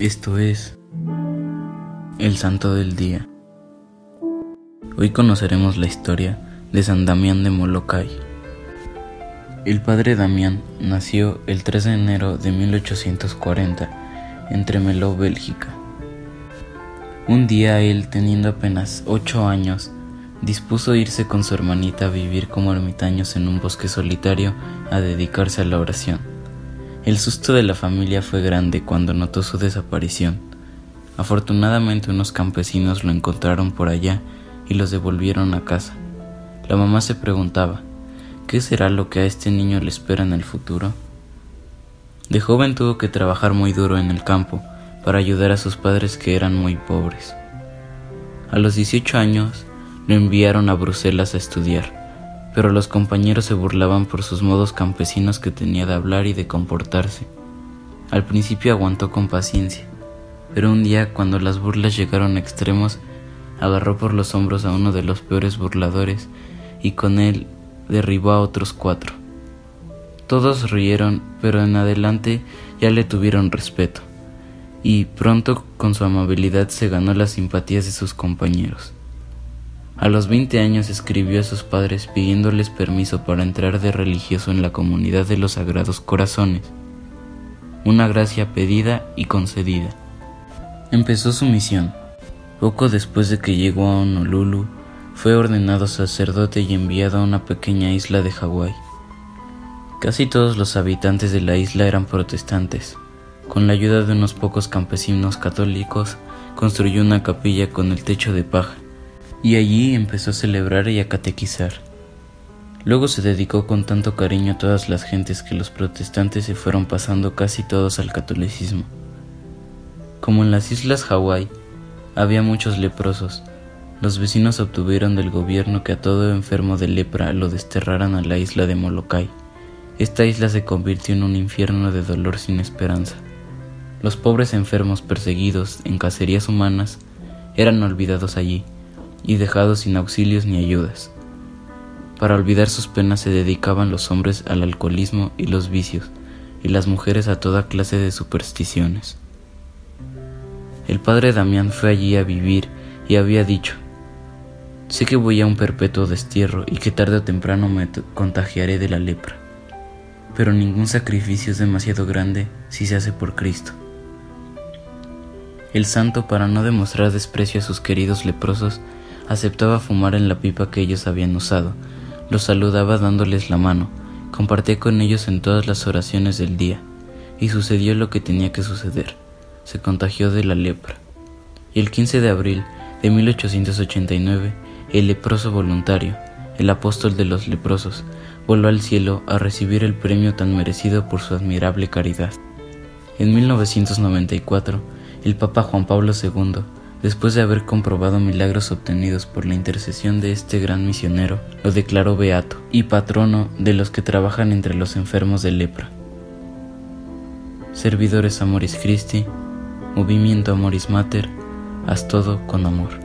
Esto es el Santo del Día. Hoy conoceremos la historia de San Damián de Molokai. El padre Damián nació el 3 de enero de 1840 en Tremelo, Bélgica. Un día él, teniendo apenas 8 años, dispuso irse con su hermanita a vivir como ermitaños en un bosque solitario a dedicarse a la oración. El susto de la familia fue grande cuando notó su desaparición. Afortunadamente unos campesinos lo encontraron por allá y los devolvieron a casa. La mamá se preguntaba, ¿qué será lo que a este niño le espera en el futuro? De joven tuvo que trabajar muy duro en el campo para ayudar a sus padres que eran muy pobres. A los 18 años lo enviaron a Bruselas a estudiar pero los compañeros se burlaban por sus modos campesinos que tenía de hablar y de comportarse. Al principio aguantó con paciencia, pero un día cuando las burlas llegaron a extremos, agarró por los hombros a uno de los peores burladores y con él derribó a otros cuatro. Todos rieron, pero en adelante ya le tuvieron respeto, y pronto con su amabilidad se ganó las simpatías de sus compañeros. A los 20 años escribió a sus padres pidiéndoles permiso para entrar de religioso en la comunidad de los Sagrados Corazones, una gracia pedida y concedida. Empezó su misión. Poco después de que llegó a Honolulu, fue ordenado sacerdote y enviado a una pequeña isla de Hawái. Casi todos los habitantes de la isla eran protestantes. Con la ayuda de unos pocos campesinos católicos, construyó una capilla con el techo de paja y allí empezó a celebrar y a catequizar. Luego se dedicó con tanto cariño a todas las gentes que los protestantes se fueron pasando casi todos al catolicismo. Como en las islas Hawái había muchos leprosos, los vecinos obtuvieron del gobierno que a todo enfermo de lepra lo desterraran a la isla de Molokai. Esta isla se convirtió en un infierno de dolor sin esperanza. Los pobres enfermos perseguidos en cacerías humanas eran olvidados allí y dejados sin auxilios ni ayudas. Para olvidar sus penas se dedicaban los hombres al alcoholismo y los vicios, y las mujeres a toda clase de supersticiones. El padre Damián fue allí a vivir y había dicho, sé que voy a un perpetuo destierro y que tarde o temprano me contagiaré de la lepra, pero ningún sacrificio es demasiado grande si se hace por Cristo. El santo, para no demostrar desprecio a sus queridos leprosos, aceptaba fumar en la pipa que ellos habían usado, los saludaba dándoles la mano, compartía con ellos en todas las oraciones del día, y sucedió lo que tenía que suceder, se contagió de la lepra. Y el 15 de abril de 1889, el leproso voluntario, el apóstol de los leprosos, voló al cielo a recibir el premio tan merecido por su admirable caridad. En 1994, el Papa Juan Pablo II después de haber comprobado milagros obtenidos por la intercesión de este gran misionero, lo declaró beato y patrono de los que trabajan entre los enfermos de lepra. Servidores Amoris Christi, Movimiento Amoris Mater, haz todo con amor.